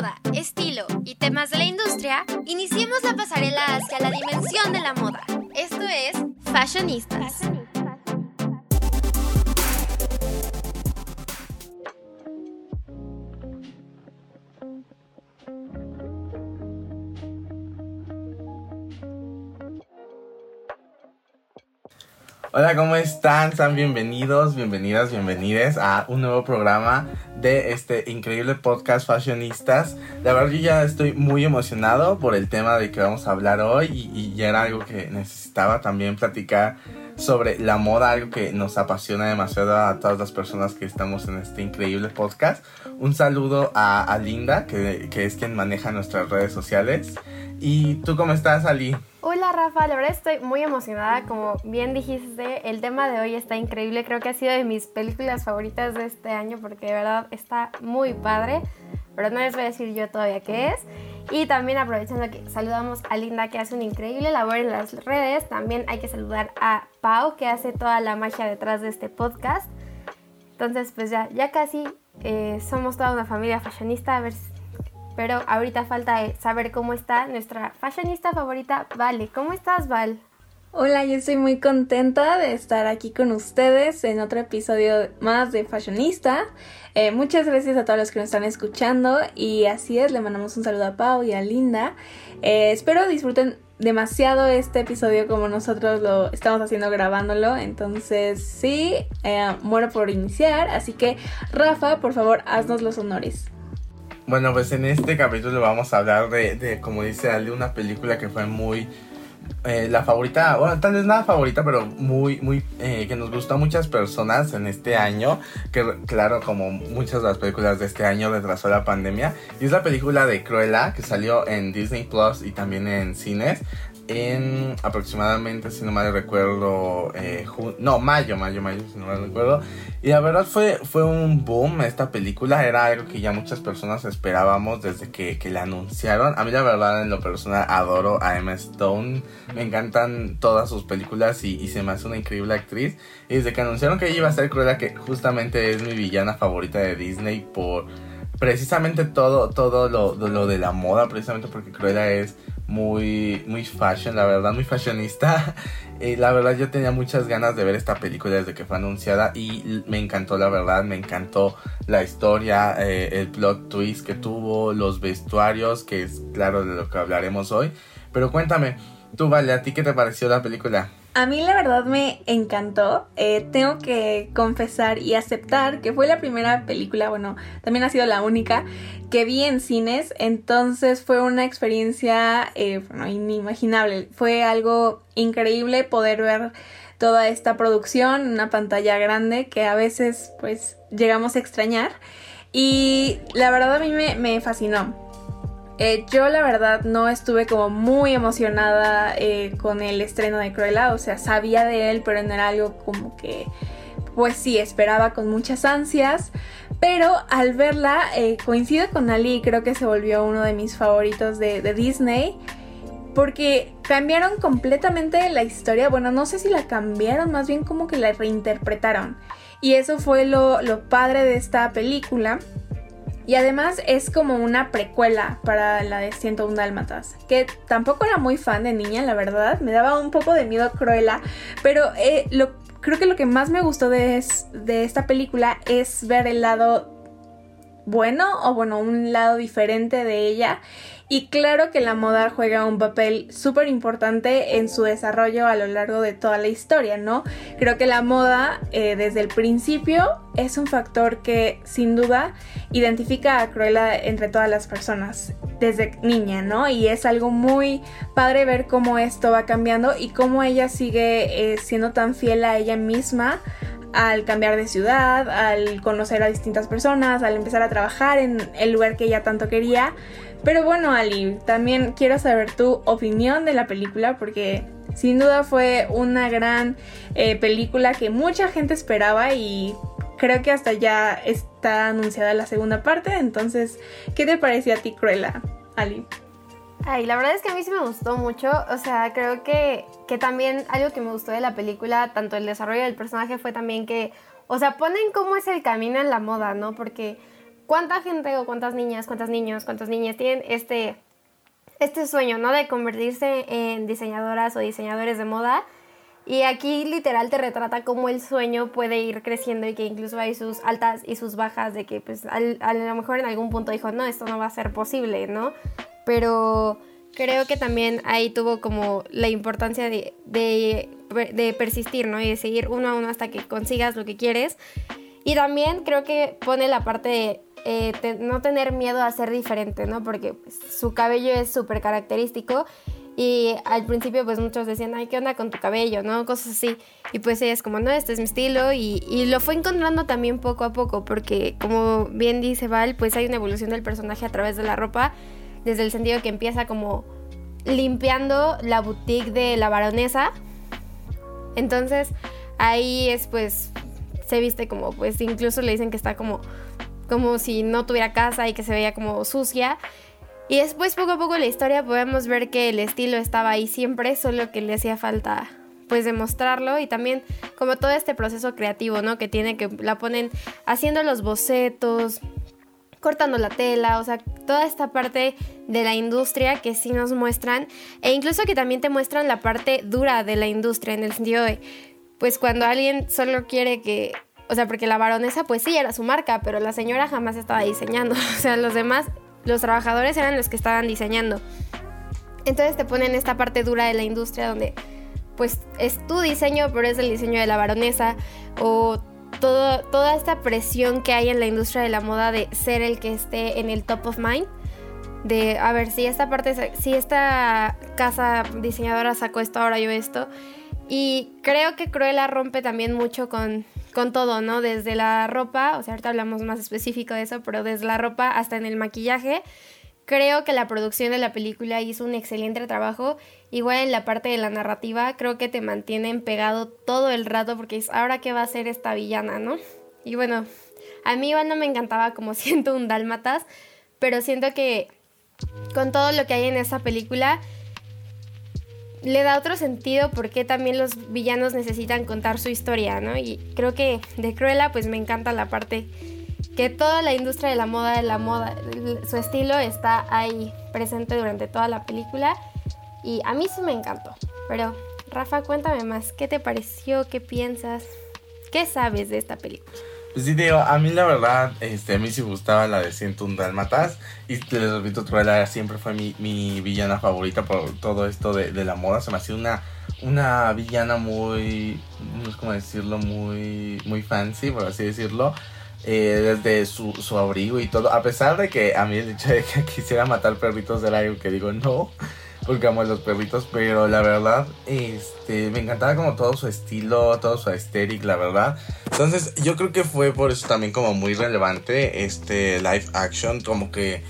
moda, estilo y temas de la industria, iniciemos la pasarela hacia la dimensión de la moda. Esto es Fashionistas. Hola, ¿cómo están? Sean bienvenidos, bienvenidas, bienvenides a un nuevo programa de este increíble podcast Fashionistas. La verdad yo ya estoy muy emocionado por el tema de que vamos a hablar hoy y, ya era algo que necesitaba también platicar sobre la moda, algo que nos apasiona demasiado a todas las personas que estamos en este increíble podcast. Un saludo a, Linda, que, que es quien maneja nuestras redes sociales. ¿Y tú cómo estás, Ali? Hola Rafa, la verdad estoy muy emocionada, como bien dijiste, el tema de hoy está increíble, creo que ha sido de mis películas favoritas de este año porque de verdad está muy padre, pero no les voy a decir yo todavía qué es. Y también aprovechando que saludamos a Linda que hace una increíble labor en las redes, también hay que saludar a Pau que hace toda la magia detrás de este podcast. Entonces pues ya, ya casi eh, somos toda una familia fashionista, pero ahorita falta eh, saber cómo está nuestra fashionista favorita, Vale. ¿Cómo estás, Val? Hola, yo estoy muy contenta de estar aquí con ustedes en otro episodio más de Fashionista. Eh, muchas gracias a todos los que nos están escuchando y así es, le mandamos un saludo a Pau y a Linda. Espero disfruten demasiado este episodio como nosotros lo estamos haciendo grabándolo. Entonces sí, muero por iniciar. Así que Rafa, por favor, haznos los honores. Bueno, pues en este capítulo vamos a hablar de, de como dice Ale, una película que fue muy... Eh, la favorita, bueno, tal vez nada favorita, pero muy, muy, eh, que nos gustó a muchas personas en este año, que claro, como muchas de las películas de este año retrasó la pandemia, y es la película de Cruella, que salió en Disney Plus y también en cines, en aproximadamente, si no mal recuerdo, eh, no, mayo, mayo, mayo, si no mal recuerdo. Y la verdad fue, fue un boom esta película, era algo que ya muchas personas esperábamos desde que, que la anunciaron. A mí la verdad en lo personal adoro a Emma Stone, me encantan todas sus películas y, y se me hace una increíble actriz. Y desde que anunciaron que ella iba a ser Cruella, que justamente es mi villana favorita de Disney por precisamente todo, todo lo, lo de la moda, precisamente porque Cruella es muy, muy fashion, la verdad, muy fashionista. Y la verdad yo tenía muchas ganas de ver esta película desde que fue anunciada y me encantó, la verdad, me encantó la historia, eh, el plot twist que tuvo, los vestuarios, que es claro de lo que hablaremos hoy. Pero cuéntame, tú, Vale, ¿a ti qué te pareció la película? A mí la verdad me encantó. Eh, tengo que confesar y aceptar que fue la primera película, bueno, también ha sido la única que vi en cines. Entonces fue una experiencia eh, bueno, inimaginable. Fue algo increíble poder ver toda esta producción una pantalla grande que a veces pues llegamos a extrañar. Y la verdad a mí me fascinó. Eh, yo la verdad no estuve como muy emocionada eh, con el estreno de Cruella, o sea, sabía de él, pero no era algo como que, pues sí, esperaba con muchas ansias. Pero al verla, eh, coincido con Ali creo que se volvió uno de mis favoritos de, Disney porque cambiaron completamente la historia. Bueno, no sé si la cambiaron, más bien como que la reinterpretaron. Y eso fue lo padre de esta película. Y además es como una precuela para la de 101 Dálmatas, que tampoco era muy fan de niña, la verdad. Me daba un poco de miedo Cruella, pero eh, lo, creo que lo que más me gustó de, de esta película es ver el lado bueno o bueno, un lado diferente de ella y claro que la moda juega un papel súper importante en su desarrollo a lo largo de toda la historia, ¿no? Creo que la moda eh, desde el principio es un factor que sin duda identifica a Cruella entre todas las personas desde niña, ¿no? Y es algo muy padre ver cómo esto va cambiando y cómo ella sigue eh, siendo tan fiel a ella misma al cambiar de ciudad, al conocer a distintas personas, al empezar a trabajar en el lugar que ella tanto quería. Pero bueno, Ali, también quiero saber tu opinión de la película porque sin duda fue una gran eh, película que mucha gente esperaba y creo que hasta ya está anunciada la segunda parte. Entonces, ¿qué te pareció a ti, Cruella, Ali? Ay, la verdad es que a mí sí me gustó mucho. O sea, creo que, que también algo que me gustó de la película, tanto el desarrollo del personaje, fue también que, o sea, ponen cómo es el camino en la moda, ¿no? Porque ¿cuánta gente o cuántas niñas, cuántos niños, cuántas niñas tienen este, este sueño, ¿no? De convertirse en diseñadoras o diseñadores de moda. Y aquí literal te retrata cómo el sueño puede ir creciendo y que incluso hay sus altas y sus bajas de que pues a lo mejor en algún punto dijo, no, esto no va a ser posible, ¿no? Pero creo que también ahí tuvo como la importancia de, de, persistir, ¿no? Y de seguir uno a uno hasta que consigas lo que quieres. Y también creo que pone la parte de eh, no tener miedo a ser diferente, ¿no? Porque pues, su cabello es súper característico y al principio pues muchos decían, ay, ¿qué onda con tu cabello? ¿No? Cosas así. Y pues ella es como, no, este es mi estilo y, y, lo fue encontrando también poco a poco porque como bien dice Val, pues hay una evolución del personaje a través de la ropa desde el sentido que empieza como limpiando la boutique de la baronesa. Entonces ahí es pues se viste como pues incluso le dicen que está como como si no tuviera casa y que se veía como sucia. Y después poco a poco la historia podemos ver que el estilo estaba ahí siempre, solo que le hacía falta pues demostrarlo y también como todo este proceso creativo, ¿no? Que tiene que la ponen haciendo los bocetos, cortando la tela, o sea, toda esta parte de la industria que sí nos muestran, e incluso que también te muestran la parte dura de la industria, en el sentido de, pues cuando alguien solo quiere que, o sea, porque la baronesa pues sí era su marca, pero la señora jamás estaba diseñando, o sea, los demás, los trabajadores eran los que estaban diseñando. Entonces te ponen esta parte dura de la industria donde pues es tu diseño, pero es el diseño de la baronesa, o toda esta presión que hay en la industria de la moda de ser el que esté en el top of mind. De, a ver, si esta parte, si esta casa diseñadora sacó esto, ahora yo esto. Y creo que Cruella rompe también mucho con, con todo, ¿no? Desde la ropa, o sea, ahorita hablamos más específico de eso, pero desde la ropa hasta en el maquillaje. Creo que la producción de la película hizo un excelente trabajo Igual en la parte de la narrativa creo que te mantienen pegado todo el rato porque es ahora qué va a ser esta villana, ¿no? Y bueno, a mí igual no me encantaba como siento un dálmatas, pero siento que con todo lo que hay en esa película le da otro sentido porque también los villanos necesitan contar su historia, ¿no? Y creo que de Cruella pues me encanta la parte que toda la industria de la moda, de la moda, su estilo está ahí presente durante toda la película y a mí sí me encantó. Pero, Rafa, cuéntame más. ¿Qué te pareció? ¿Qué piensas? ¿Qué sabes de esta película? Pues sí, digo, a mí la verdad, este, a mí sí gustaba la de 101 Dalmatas. Y les repito, Cruella siempre fue mi, mi, villana favorita por todo esto de, de, la moda. Se me hacía una, una villana muy, no sé cómo decirlo, muy, muy fancy, por así decirlo. Eh, desde su, su, abrigo y todo. A pesar de que a mí el hecho de que quisiera matar perritos del algo que digo no porque amo a los perritos, pero la verdad, este, me encantaba como todo su estilo, todo su aesthetic, la verdad. Entonces, yo creo que fue por eso también como muy relevante este live action, como que,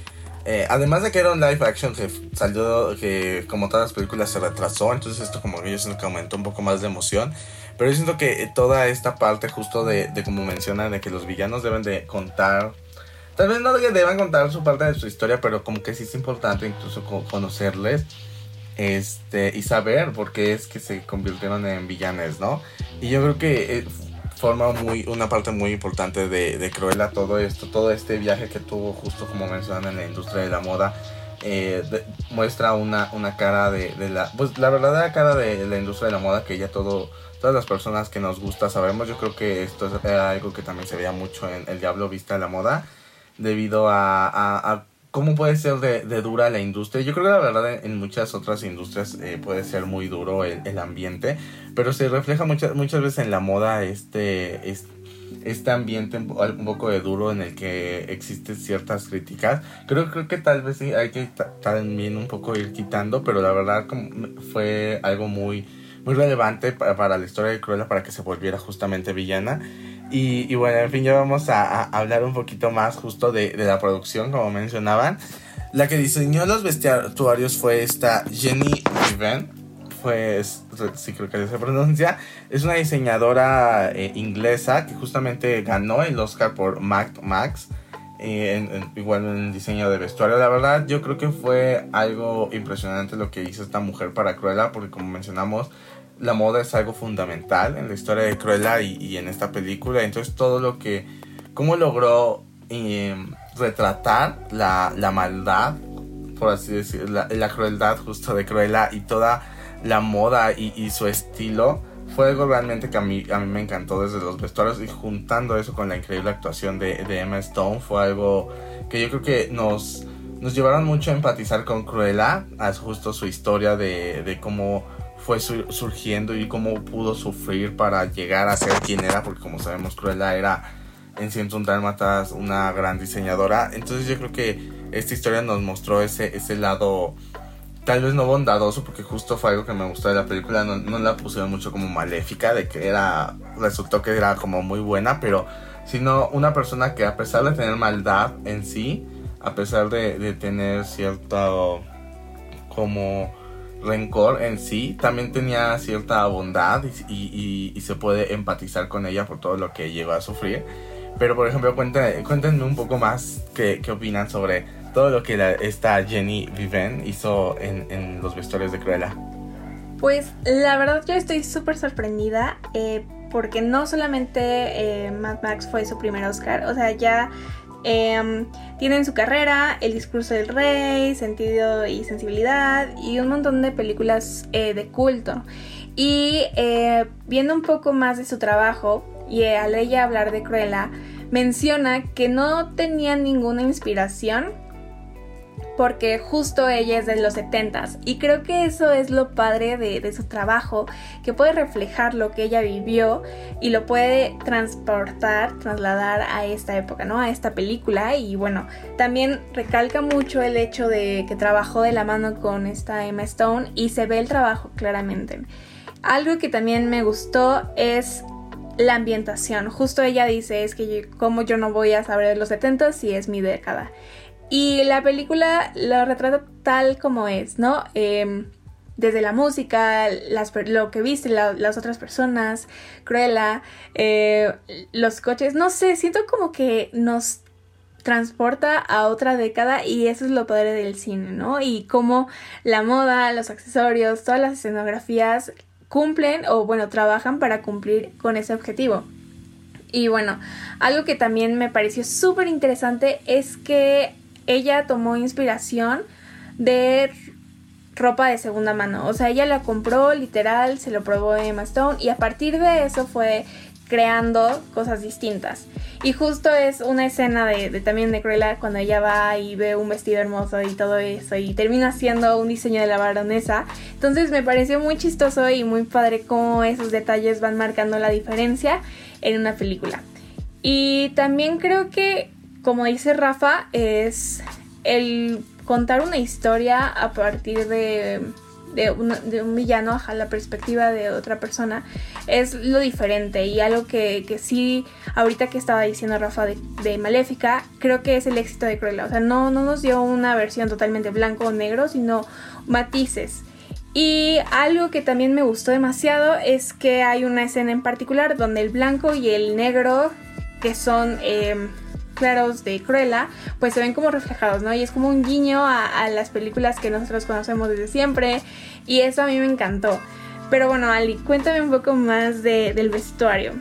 eh, además de que era un live action que salió, que como todas las películas se retrasó, entonces esto como que yo siento que aumentó un poco más de emoción. Pero yo siento que toda esta parte justo de, de como mencionan, de que los villanos deben de contar Tal vez no deban contar su parte de su historia, pero como que sí es importante incluso conocerles este y saber por qué es que se convirtieron en villanes, ¿no? Y yo creo que eh, forma muy una parte muy importante de, de Cruella todo esto, todo este viaje que tuvo justo como mencionan en la industria de la moda. Eh, muestra una, una cara de, de, la pues la verdadera cara de la industria de la moda que ya todo todas las personas que nos gusta sabemos yo creo que esto era algo que también se veía mucho en El Diablo Vista de la Moda debido a, cómo puede ser de, dura la industria. Yo creo que la verdad en, muchas otras industrias eh, puede ser muy duro el, ambiente, pero se refleja muchas, muchas veces en la moda este, este, ambiente un, poco de duro en el que existen ciertas críticas. Creo, creo que tal vez hay que también un poco ir quitando, pero la verdad fue algo muy, muy relevante para, para la historia de Cruella para que se volviera justamente villana. Y, bueno, en fin, ya vamos a, hablar un poquito más justo de, la producción, como mencionaban. La que diseñó los vestuarios fue esta Jenny Riven. Pues, sí creo que se pronuncia. Es una diseñadora eh, inglesa que justamente ganó el Oscar por Mac Max. Eh, igual en el diseño de vestuario. La verdad, yo creo que fue algo impresionante lo que hizo esta mujer para Cruella, porque como mencionamos, la moda es algo fundamental en la historia de Cruella y, en esta película. Entonces todo lo que, cómo logró em, retratar la, la maldad, por así decirlo, la, crueldad justo de Cruella y toda la moda y, y, su estilo. Fue algo realmente que a mí, a mí me encantó desde los vestuarios y juntando eso con la increíble actuación de, de Emma Stone fue algo que yo creo que nos, nos llevaron mucho a empatizar con Cruella, a justo su historia de, de cómo fue surgiendo y cómo pudo sufrir para llegar a ser quien era, porque como sabemos Cruella era en 101 Dálmatas una gran diseñadora. Entonces yo creo que esta historia nos mostró ese, ese lado tal vez no bondadoso, porque justo fue algo que me gustó de la película, no, no la pusieron mucho como maléfica, de que era, resultó que era como muy buena, pero sino una persona que a pesar de tener maldad en sí, a pesar de, de tener cierto como rencor en sí, también tenía cierta bondad y, y, y, se puede empatizar con ella por todo lo que llegó a sufrir. Pero por ejemplo, cuéntenme, cuéntenme un poco más qué, qué, opinan sobre todo lo que la, esta Jenny Viven hizo en, en, los vestuarios de Cruella. Pues la verdad yo estoy súper sorprendida eh, porque no solamente eh, Mad Max fue su primer Oscar, o sea, ya eh, tienen su carrera, El discurso del rey, Sentido y sensibilidad y un montón de películas eh, de culto. Y eh, viendo un poco más de su trabajo y al ella hablar de Cruella, menciona que no tenía ninguna inspiración porque justo ella es de los 70s y creo que eso es lo padre de, de, su trabajo, que puede reflejar lo que ella vivió y lo puede transportar, trasladar a esta época, ¿no? A esta película y bueno, también recalca mucho el hecho de que trabajó de la mano con esta Emma Stone y se ve el trabajo claramente. Algo que también me gustó es la ambientación. Justo ella dice, es que como yo no voy a saber de los 70 si es mi década. Y la película lo retrata tal como es, ¿no? Eh, desde la música, lo que viste la, las otras personas, Cruella, eh, los coches, no sé, siento como que nos transporta a otra década y eso es lo padre del cine, ¿no? Y cómo la moda, los accesorios, todas las escenografías cumplen o bueno, trabajan para cumplir con ese objetivo. Y bueno, algo que también me pareció súper interesante es que ella tomó inspiración de ropa de segunda mano. O sea, ella la compró literal, se lo probó Emma Stone y a partir de eso fue creando cosas distintas. Y justo es una escena de, de, también de Cruella cuando ella va y ve un vestido hermoso y todo eso y termina haciendo un diseño de la baronesa. Entonces me pareció muy chistoso y muy padre cómo esos detalles van marcando la diferencia en una película. Y también creo que como dice Rafa, es el contar una historia a partir de, de, un, villano, a la perspectiva de otra persona, es lo diferente y algo que, que sí, ahorita que estaba diciendo Rafa de, Maléfica, creo que es el éxito de Cruella. O sea, no, no nos dio una versión totalmente blanco o negro, sino matices. Y algo que también me gustó demasiado es que hay una escena en particular donde el blanco y el negro, que son... Eh, claros de Cruella, pues se ven como reflejados, ¿no? Y es como un guiño a, a, las películas que nosotros conocemos desde siempre. Y eso a mí me encantó. Pero bueno, Ali, cuéntame un poco más de, del vestuario.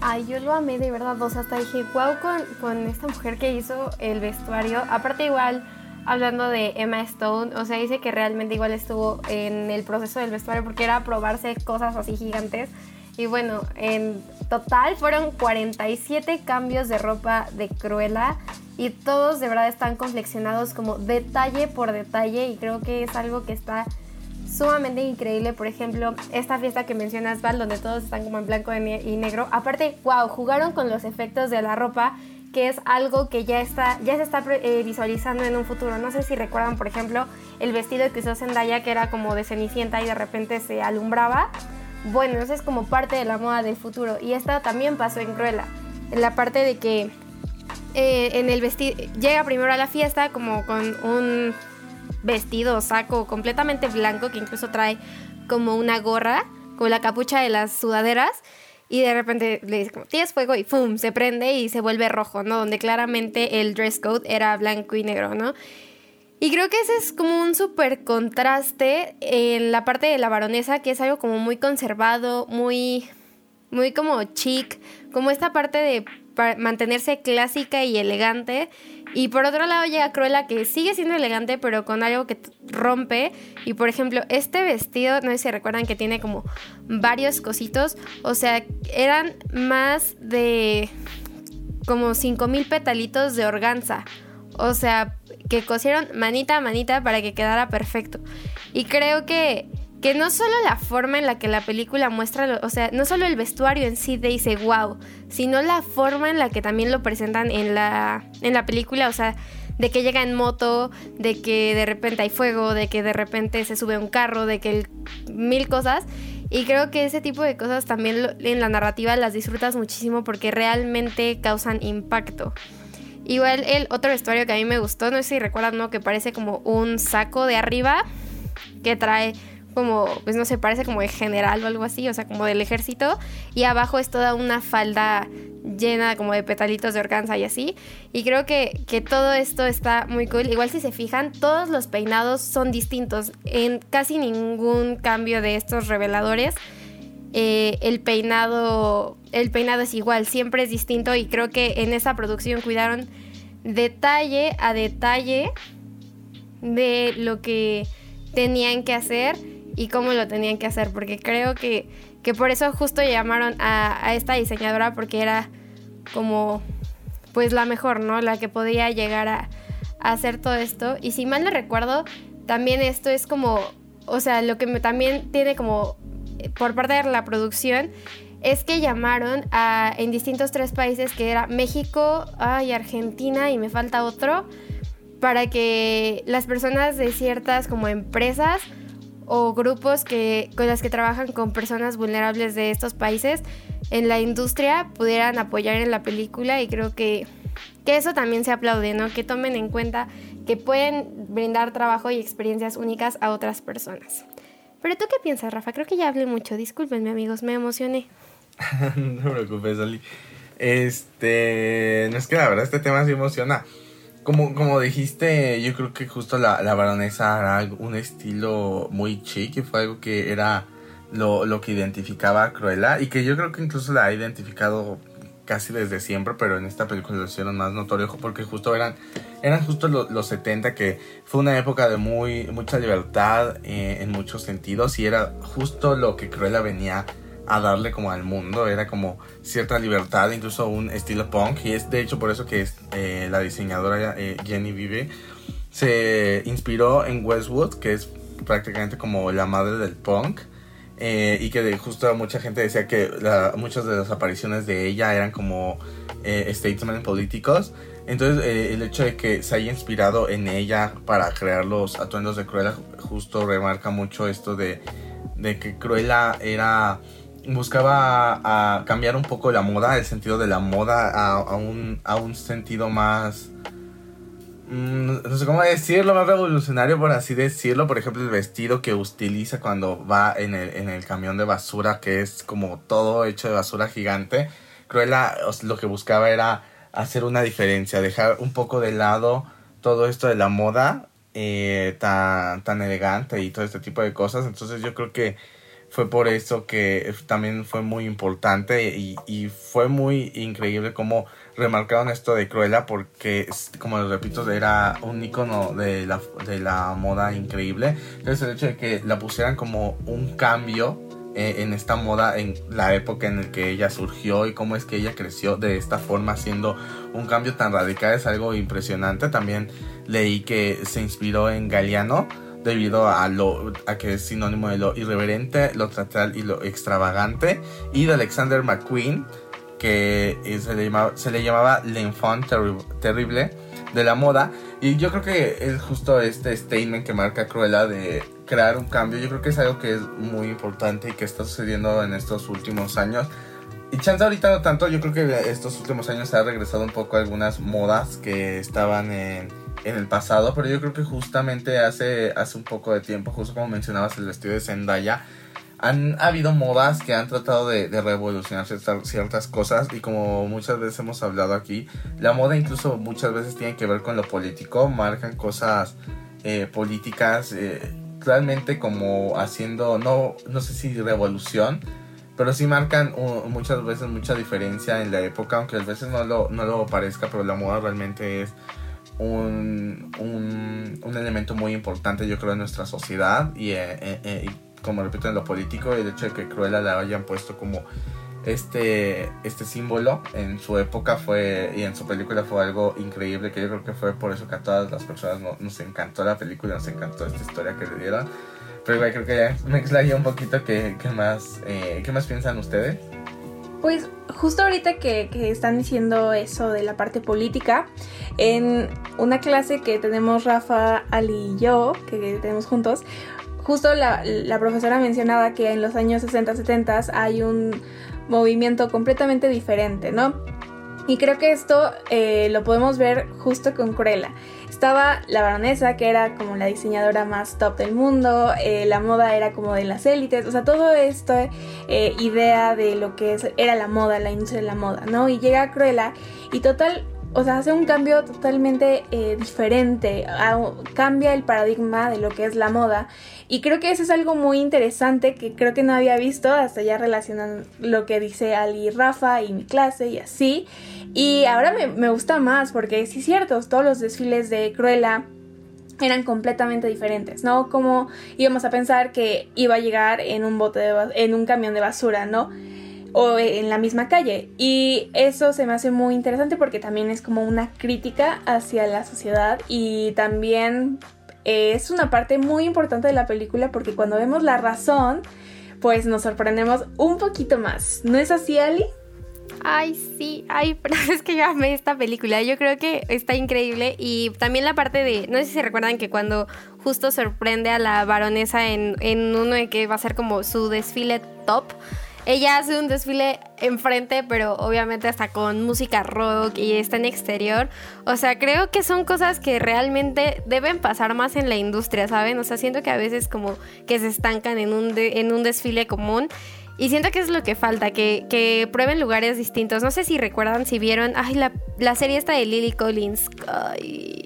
Ay, yo lo amé de verdad. O sea, hasta dije, wow, con, con esta mujer que hizo el vestuario. Aparte, igual, hablando de Emma Stone, o sea, dice que realmente igual estuvo en el proceso del vestuario porque era probarse cosas así gigantes. Y bueno, en total fueron 47 cambios de ropa de Cruella y todos de verdad están confeccionados como detalle por detalle y creo que es algo que está sumamente increíble. Por ejemplo, esta fiesta que mencionas, Val, donde todos están como en blanco y negro. Aparte, wow, jugaron con los efectos de la ropa que es algo que ya está ya se está eh, visualizando en un futuro. No sé si recuerdan, por ejemplo, el vestido que usó Zendaya que era como de cenicienta y de repente se alumbraba. Bueno, eso es como parte de la moda del futuro. Y esta también pasó en Cruella. En la parte de que eh, en el vestido llega primero a la fiesta como con un vestido saco completamente blanco que incluso trae como una gorra con la capucha de las sudaderas y de repente le dice como tienes fuego y ¡pum! se prende y se vuelve rojo, ¿no? Donde claramente el dress code era blanco y negro, ¿no? Y creo que ese es como un súper contraste en la parte de la baronesa, que es algo como muy conservado, muy, muy como chic, como esta parte de mantenerse clásica y elegante. Y por otro lado llega Cruella que sigue siendo elegante pero con algo que rompe. Y por ejemplo, este vestido, no sé si recuerdan que tiene como varios cositos. O sea, eran más de como 5000 petalitos de organza. O sea, que cosieron manita a manita para que quedara perfecto. Y creo que que no solo la forma en la que la película muestra, o sea, no solo el vestuario en sí te dice wow, sino la forma en la que también lo presentan en la, en la película, o sea, de que llega en moto, de que de repente hay fuego, de que de repente se sube un carro, de que mil cosas. Y creo que ese tipo de cosas también en la narrativa las disfrutas muchísimo porque realmente causan impacto. Igual el otro vestuario que a mí me gustó, no sé si recuerdan, ¿no? Que parece como un saco de arriba que trae como, pues no sé, parece como de general o algo así, o sea, como del ejército, y abajo es toda una falda llena como de petalitos de organza y así. Y creo que, que, todo esto está muy cool. Igual si se fijan, todos los peinados son distintos. En casi ningún cambio de estos reveladores, eh, el peinado. El peinado es igual, siempre es distinto. Y creo que en esa producción cuidaron detalle a detalle de lo que tenían que hacer y cómo lo tenían que hacer, porque creo que, que por eso justo llamaron a, esta diseñadora porque era como pues la mejor, ¿no? La que podía llegar a, hacer todo esto. Y si mal no recuerdo, también esto es como, o sea, lo que me, también tiene como por parte de la producción es que llamaron a, en distintos tres países que era México y Argentina y me falta otro para que las personas de ciertas como empresas o grupos que, con las que trabajan con personas vulnerables de estos países en la industria pudieran apoyar en la película y creo que, que eso también se aplaude, ¿no? Que tomen en cuenta que pueden brindar trabajo y experiencias únicas a otras personas. Pero tú qué piensas, Rafa? Creo que ya hablé mucho. Discúlpenme, amigos, me emocioné. no te preocupes, Ali. Este, no es que la verdad este tema sí emociona. Como, como dijiste, yo creo que justo la, la baronesa era un estilo muy chic y fue algo que era lo, lo que identificaba a Cruella y que yo creo que incluso la ha identificado casi desde siempre, pero en esta película lo hicieron más notorio porque justo eran, eran justo los 70 que fue una época de muy, mucha libertad eh, en muchos sentidos y era justo lo que Cruella venía a darle como al mundo, era como cierta libertad, incluso un estilo punk, y es de hecho por eso que eh, la diseñadora eh, Jenny Vive se inspiró en Westwood, que es prácticamente como la madre del punk, eh, y que justo mucha gente decía que muchas de las apariciones de ella eran como statesmen políticos. Entonces el hecho de que se haya inspirado en ella para crear los atuendos de Cruella justo remarca mucho esto de, de que Cruella era buscaba a cambiar un poco la moda, el sentido de la moda a, un, a un sentido más... Mm, no sé cómo decirlo, más revolucionario por así decirlo. Por ejemplo, el vestido que utiliza cuando va en el, en el camión de basura, que es como todo hecho de basura gigante. Cruella lo que buscaba era hacer una diferencia, dejar un poco de lado todo esto de la moda eh, tan, tan elegante y todo este tipo de cosas. Entonces yo creo que fue por eso que también fue muy importante y, y fue muy increíble cómo remarcaron esto de Cruella porque, como les repito, era un icono de la, de la moda increíble. Entonces el hecho de que la pusieran como un cambio eh, en esta moda en la época en la que ella surgió y cómo es que ella creció de esta forma haciendo un cambio tan radical es algo impresionante. También leí que se inspiró en Galeano debido a lo a que es sinónimo de lo irreverente, lo teatral y lo extravagante y de Alexander McQueen que se le llamaba, se le llamaba l'enfant terrible de la moda y yo creo que es justo este statement que marca Cruella de crear un cambio, yo creo que es algo que es muy importante y que está sucediendo en estos últimos años. Y chance ahorita no tanto, yo creo que estos últimos años se ha regresado un poco algunas modas que estaban en en el pasado, pero yo creo que justamente hace, hace un poco de tiempo, justo como mencionabas el vestido de Zendaya, han habido modas que han tratado de, revolucionar ciertas, cosas y como muchas veces hemos hablado aquí, la moda incluso muchas veces tiene que ver con lo político, marcan cosas eh, políticas, eh, realmente como haciendo, no, no sé si revolución, pero sí marcan muchas veces mucha diferencia en la época, aunque a veces no lo, no lo parezca, pero la moda realmente es un, un, un elemento muy importante, yo creo, en nuestra sociedad y, eh, eh, eh, como repito, en lo político, el hecho de que Cruella la hayan puesto como este, este símbolo en su época fue y en su película fue algo increíble que yo creo que fue por eso que a todas las personas nos encantó la película, nos encantó esta historia que le dieron. Pero igual creo que ya me explayé un poquito qué, más, eh, ¿qué más piensan ustedes. Pues justo ahorita que, que, están diciendo eso de la parte política, en una clase que tenemos Rafa, Ali y yo, que tenemos juntos, justo la, profesora mencionaba que en los años 60-70 hay un movimiento completamente diferente, ¿no? Y creo que esto eh, lo podemos ver justo con Cruella. Estaba la baronesa, que era como la diseñadora más top del mundo, eh, la moda era como de las élites, o sea, todo esto, eh, idea de lo que era la moda, la industria de la moda, ¿no? Y llega Cruella y total, o sea, hace un cambio totalmente diferente, cambia el paradigma de lo que es la moda y creo que eso es algo muy interesante que creo que no había visto, hasta ya relacionan lo que dice Ali Rafa y mi clase y así. Y ahora me, gusta más porque sí es cierto, todos los desfiles de Cruella eran completamente diferentes, ¿no? Como íbamos a pensar que iba a llegar en un bote de, en un camión de basura, ¿no? o en la misma calle. Y eso se me hace muy interesante porque también es como una crítica hacia la sociedad y también es una parte muy importante de la película porque cuando vemos la razón, pues nos sorprendemos un poquito más. ¿No es así, Ali? Ay, sí, ay, pero es que yo amé esta película. Yo creo que está increíble. Y también la parte de. No sé si se recuerdan que cuando justo sorprende a la baronesa en, en uno de que va a ser como su desfile top ella hace un desfile enfrente, pero obviamente hasta con música rock y está en exterior. O sea, creo que son cosas que realmente deben pasar más en la industria, ¿saben? O sea, siento que a veces como que se estancan en un, en un desfile común. Y siento que es lo que falta, que, prueben lugares distintos. No sé si recuerdan, si vieron, ay, la, serie esta de Lily Collins,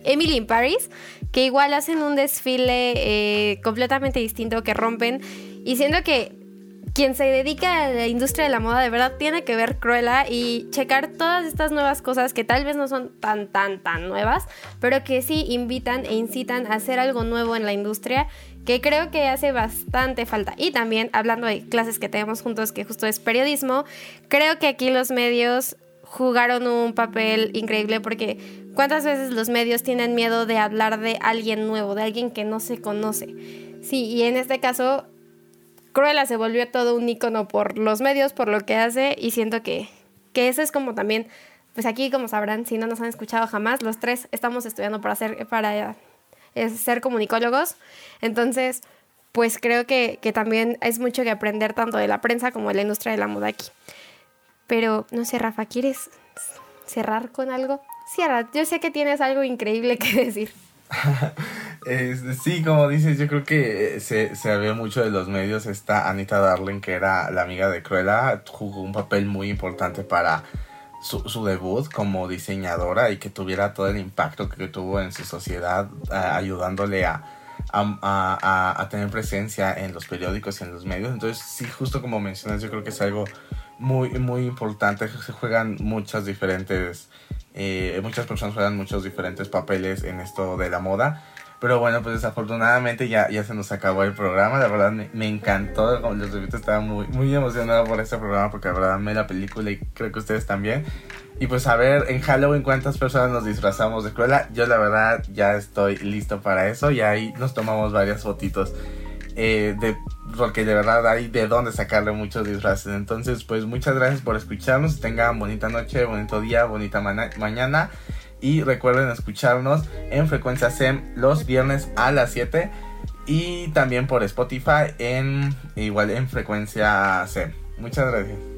Emily in Paris, que igual hacen un desfile eh, completamente distinto, que rompen. Y siento que quien se dedica a la industria de la moda de verdad tiene que ver Cruella y checar todas estas nuevas cosas que tal vez no son tan, tan, tan nuevas, pero que sí invitan e incitan a hacer algo nuevo en la industria que creo que hace bastante falta. Y también, hablando de clases que tenemos juntos, que justo es periodismo, creo que aquí los medios jugaron un papel increíble porque cuántas veces los medios tienen miedo de hablar de alguien nuevo, de alguien que no se conoce. Sí, y en este caso Cruella se volvió todo un icono por los medios, por lo que hace, y siento que, que eso es como también, pues aquí como sabrán, si no nos han escuchado jamás, los tres estamos estudiando para ser, para eh, ser comunicólogos, entonces pues creo que, que también es mucho que aprender tanto de la prensa como de la industria de la moda aquí. Pero no sé, Rafa, ¿quieres cerrar con algo? Cierra, yo sé que tienes algo increíble que decir. sí, como dices, yo creo que se, se ve mucho de los medios. Esta Anita Darling, que era la amiga de Cruella, jugó un papel muy importante para su, su debut como diseñadora y que tuviera todo el impacto que tuvo en su sociedad, ayudándole a, a, a, tener presencia en los periódicos y en los medios. Entonces, sí, justo como mencionas, yo creo que es algo muy, muy importante. Se juegan muchas diferentes eh, muchas personas juegan muchos diferentes papeles en esto de la moda. Pero bueno, pues desafortunadamente ya, ya se nos acabó el programa. La verdad me, encantó. Como les repito, estaba muy, muy emocionado por este programa porque la verdad amé la película y creo que ustedes también. Y pues a ver en Halloween cuántas personas nos disfrazamos de Cruella. Yo la verdad ya estoy listo para eso y ahí nos tomamos varias fotitos. Eh, de, porque de verdad hay de dónde sacarle muchos disfraces. Entonces, pues muchas gracias por escucharnos. Tengan bonita noche, bonito día, bonita mañana. Y recuerden escucharnos en frecuencia SEM los viernes a las 7. Y también por Spotify en igual en frecuencia SEM. Muchas gracias.